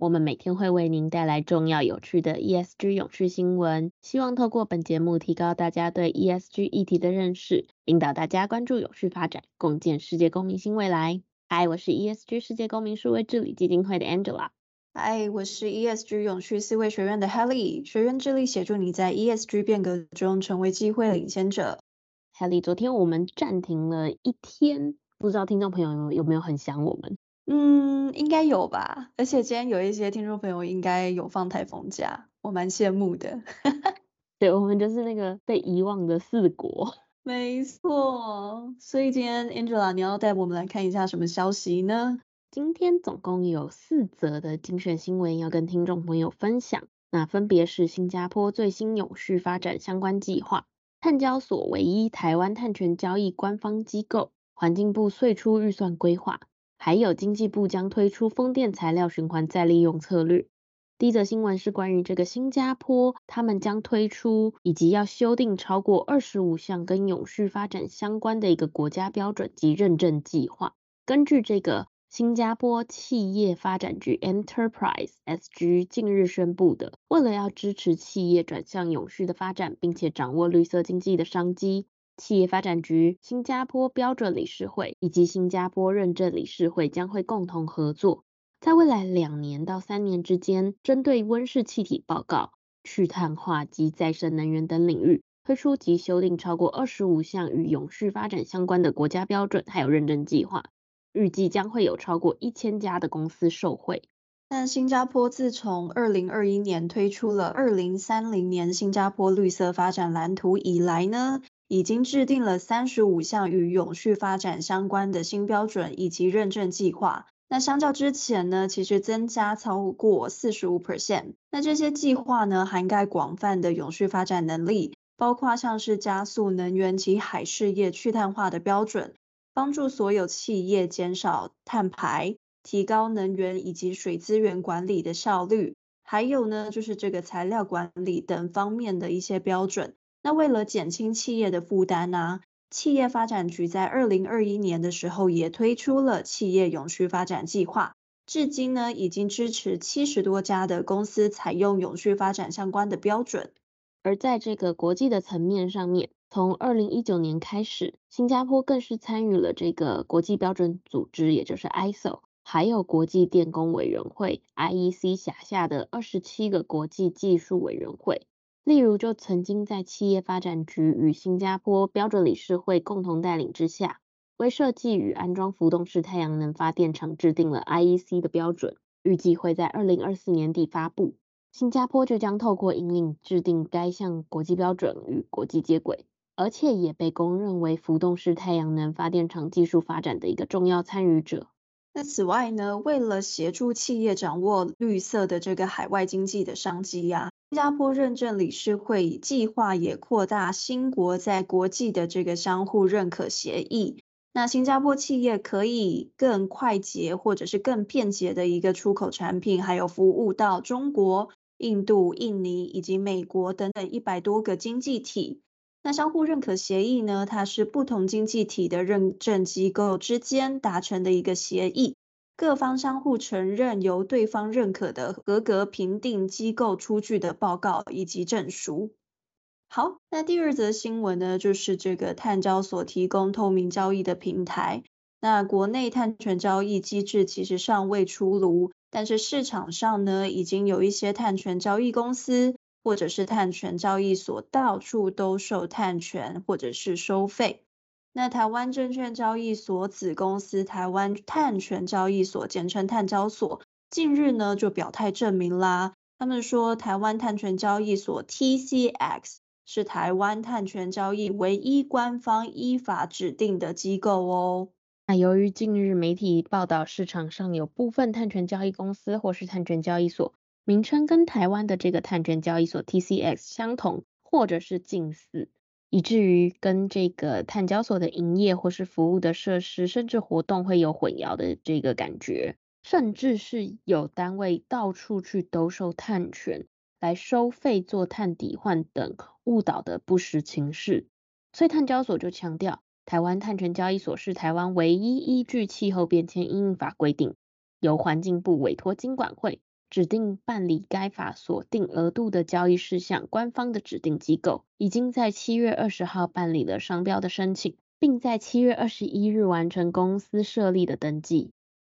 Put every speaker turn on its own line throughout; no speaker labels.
我们每天会为您带来重要有趣的 ESG 永续新闻，希望透过本节目提高大家对 ESG 议题的认识，引导大家关注永续发展，共建世界公民新未来。嗨，我是 ESG 世界公民数位治理基金会的 Angela。
嗨，我是 ESG 永续思维学院的 Helly，学院致力协助你在 ESG 变革中成为机会领先者。
Helly，昨天我们暂停了一天，不知道听众朋友有没有很想我们？
嗯，应该有吧。而且今天有一些听众朋友应该有放台风假，我蛮羡慕的。
对，我们就是那个被遗忘的四国。
没错。所以今天 Angela，你要带我们来看一下什么消息呢？
今天总共有四则的精选新闻要跟听众朋友分享。那分别是新加坡最新永续发展相关计划，碳交所唯一台湾碳权交易官方机构，环境部岁出预算规划。还有经济部将推出风电材料循环再利用策略。第一则新闻是关于这个新加坡，他们将推出以及要修订超过二十五项跟永续发展相关的一个国家标准及认证计划。根据这个新加坡企业发展局 Enterprise SG 近日宣布的，为了要支持企业转向永续的发展，并且掌握绿色经济的商机。企业发展局、新加坡标准理事会以及新加坡认证理事会将会共同合作，在未来两年到三年之间，针对温室气体报告、去碳化及再生能源等领域，推出及修订超过二十五项与永续发展相关的国家标准还有认证计划，预计将会有超过一千家的公司受惠。
但新加坡自从二零二一年推出了二零三零年新加坡绿色发展蓝图以来呢，已经制定了三十五项与永续发展相关的新标准以及认证计划。那相较之前呢，其实增加超过四十五 percent。那这些计划呢，涵盖广泛的永续发展能力，包括像是加速能源及海事业去碳化的标准，帮助所有企业减少碳排，提高能源以及水资源管理的效率，还有呢，就是这个材料管理等方面的一些标准。那为了减轻企业的负担呢，企业发展局在二零二一年的时候也推出了企业永续发展计划，至今呢已经支持七十多家的公司采用永续发展相关的标准。
而在这个国际的层面上面，从二零一九年开始，新加坡更是参与了这个国际标准组织，也就是 ISO，还有国际电工委员会 IEC 辖下的二十七个国际技术委员会。例如，就曾经在企业发展局与新加坡标准理事会共同带领之下，为设计与安装浮动式太阳能发电厂制定了 IEC 的标准，预计会在二零二四年底发布。新加坡就将透过引领制定该项国际标准与国际接轨，而且也被公认为浮动式太阳能发电厂技术发展的一个重要参与者。
那此外呢，为了协助企业掌握绿色的这个海外经济的商机呀、新加坡认证理事会计划也扩大新国在国际的这个相互认可协议。那新加坡企业可以更快捷或者是更便捷的一个出口产品，还有服务到中国、印度、印尼以及美国等等一百多个经济体。那相互认可协议呢，它是不同经济体的认证机构之间达成的一个协议。各方相互承认，由对方认可的合格评定机构出具的报告以及证书。好，那第二则新闻呢，就是这个碳交所提供透明交易的平台。那国内碳权交易机制其实尚未出炉，但是市场上呢，已经有一些碳权交易公司或者是碳权交易所到处都售碳权或者是收费。那台湾证券交易所子公司台湾碳权交易所，简称碳交所，近日呢就表态证明啦。他们说，台湾碳权交易所 TCX 是台湾碳权交易唯一官方依法指定的机构哦。
那由于近日媒体报道，市场上有部分碳权交易公司或是碳权交易所名称跟台湾的这个碳权交易所 TCX 相同，或者是近似，以至于跟这个碳交所的营业或是服务的设施，甚至活动会有混淆的这个感觉，甚至是有单位到处去兜售碳权来收费做碳抵换等误导的不实情事。所以碳交所就强调，台湾碳权交易所是台湾唯一依据气候变迁因应法规定，由环境部委托金管会。指定办理该法所定额度的交易事项，官方的指定机构已经在七月二十号办理了商标的申请，并在七月二十一日完成公司设立的登记。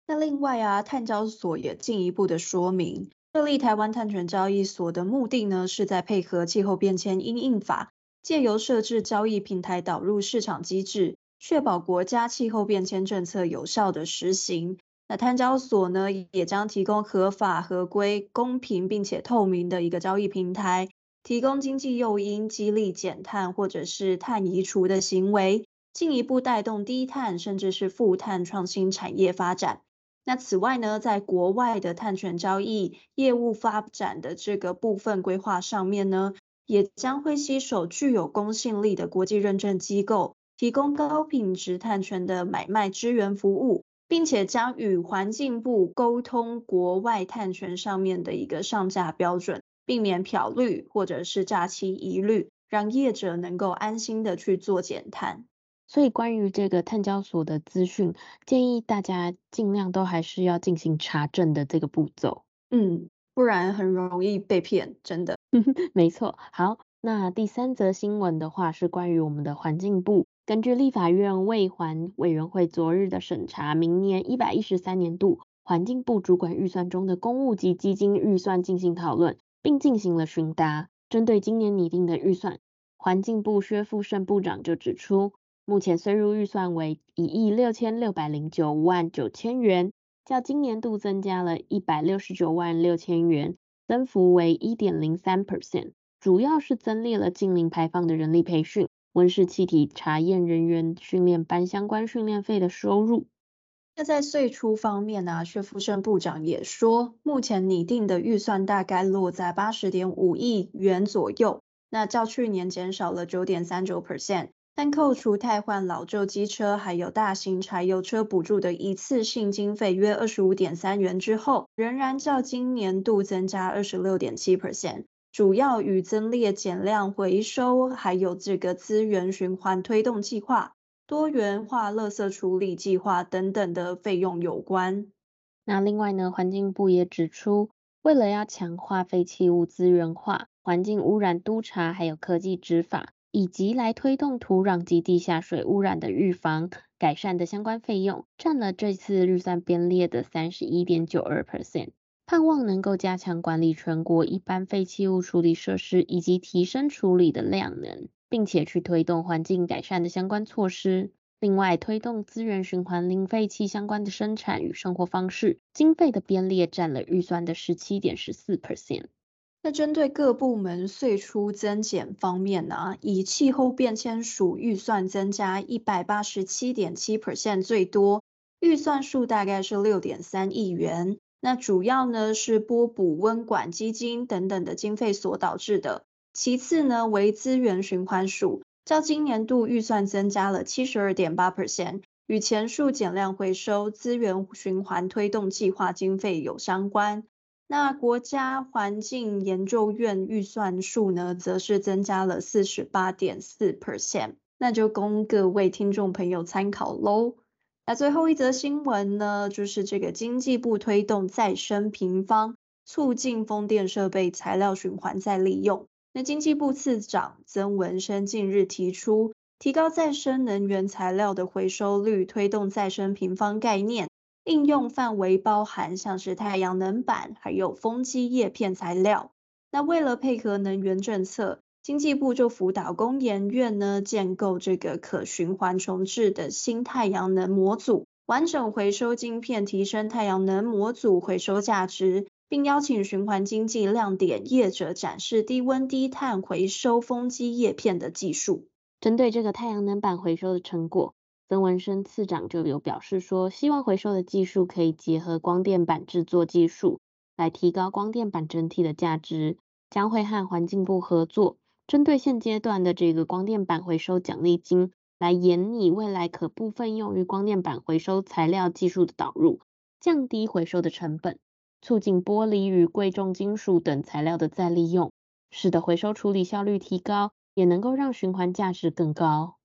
那另外啊，碳交所也进一步的说明，设立台湾碳权交易所的目的呢，是在配合气候变迁因应法，借由设置交易平台导入市场机制，确保国家气候变迁政策有效的实行。那碳交所呢，也将提供合法、合规、公平并且透明的一个交易平台，提供经济诱因，激励减碳或者是碳移除的行为，进一步带动低碳甚至是负碳创新产业发展。那此外呢，在国外的碳权交易业务发展的这个部分规划上面呢，也将会携手具有公信力的国际认证机构，提供高品质碳权的买卖支援服务。并且将与环境部沟通国外碳权上面的一个上架标准，避免漂绿或者是诈欺疑虑，让业者能够安心的去做减碳。
所以关于这个碳交所的资讯，建议大家尽量都还是要进行查证的这个步骤，
嗯，不然很容易被骗，真的。
没错。好，那第三则新闻的话是关于我们的环境部。根据立法院未环委员会昨日的审查，明年一百一十三年度环境部主管预算中的公务及基金预算进行讨论，并进行了询答。针对今年拟定的预算，环境部薛富盛部长就指出，目前岁入预算为一亿六千六百零九万九千元，较今年度增加了一百六十九万六千元，增幅为一点零三 percent，主要是增列了近零排放的人力培训。温室气体查验人员训练班相关训练费的收入。
那在岁出方面呢、啊，薛富盛部长也说，目前拟定的预算大概落在八十点五亿元左右，那较去年减少了九点三九 percent。但扣除汰换老旧机车还有大型柴油车补助的一次性经费约二十五点三元之后，仍然较今年度增加二十六点七 percent。主要与增列减量回收，还有这个资源循环推动计划、多元化垃圾处理计划等等的费用有关。
那另外呢，环境部也指出，为了要强化废弃物资源化、环境污染督查，还有科技执法，以及来推动土壤及地下水污染的预防改善的相关费用，占了这次预算编列的三十一点九二 percent。盼望能够加强管理全国一般废弃物处理设施，以及提升处理的量能，并且去推动环境改善的相关措施。另外，推动资源循环零废弃相关的生产与生活方式，经费的编列占了预算的十七点十四 percent。
那针对各部门岁出增减方面呢，以气候变迁署预算增加一百八十七点七 percent 最多，预算数大概是六点三亿元。那主要呢是拨补温管基金等等的经费所导致的。其次呢为资源循环署，较今年度预算增加了七十二点八 percent，与前述减量回收、资源循环推动计划经费有相关。那国家环境研究院预算数呢，则是增加了四十八点四 percent，那就供各位听众朋友参考喽。那最后一则新闻呢，就是这个经济部推动再生平方，促进风电设备材料循环再利用。那经济部次长曾文生近日提出，提高再生能源材料的回收率，推动再生平方概念，应用范围包含像是太阳能板，还有风机叶片材料。那为了配合能源政策，经济部就辅导工研院呢，建构这个可循环重置的新太阳能模组，完整回收晶片，提升太阳能模组回收价值，并邀请循环经济亮点业者展示低温低碳回收风机叶片的技术。
针对这个太阳能板回收的成果，曾文生次长就有表示说，希望回收的技术可以结合光电板制作技术。来提高光电板整体的价值，将会和环境部合作，针对现阶段的这个光电板回收奖励金，来延拟未来可部分用于光电板回收材料技术的导入，降低回收的成本，促进玻璃与贵重金属等材料的再利用，使得回收处理效率提高，也能够让循环价值更高。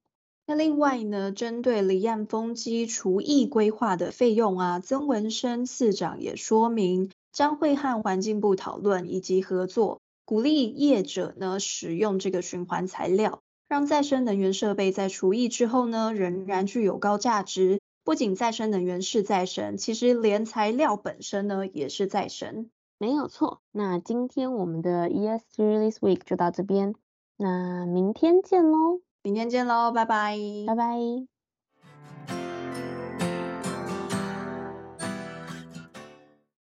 那另外呢，针对离岸风机除役规划的费用啊，曾文生次长也说明，将会和环境部讨论以及合作，鼓励业者呢使用这个循环材料，让再生能源设备在除役之后呢，仍然具有高价值。不仅再生能源是再生，其实连材料本身呢也是再生。
没有错。那今天我们的 ESG This Week 就到这边，那明天见喽。
明天见喽，拜拜，
拜拜。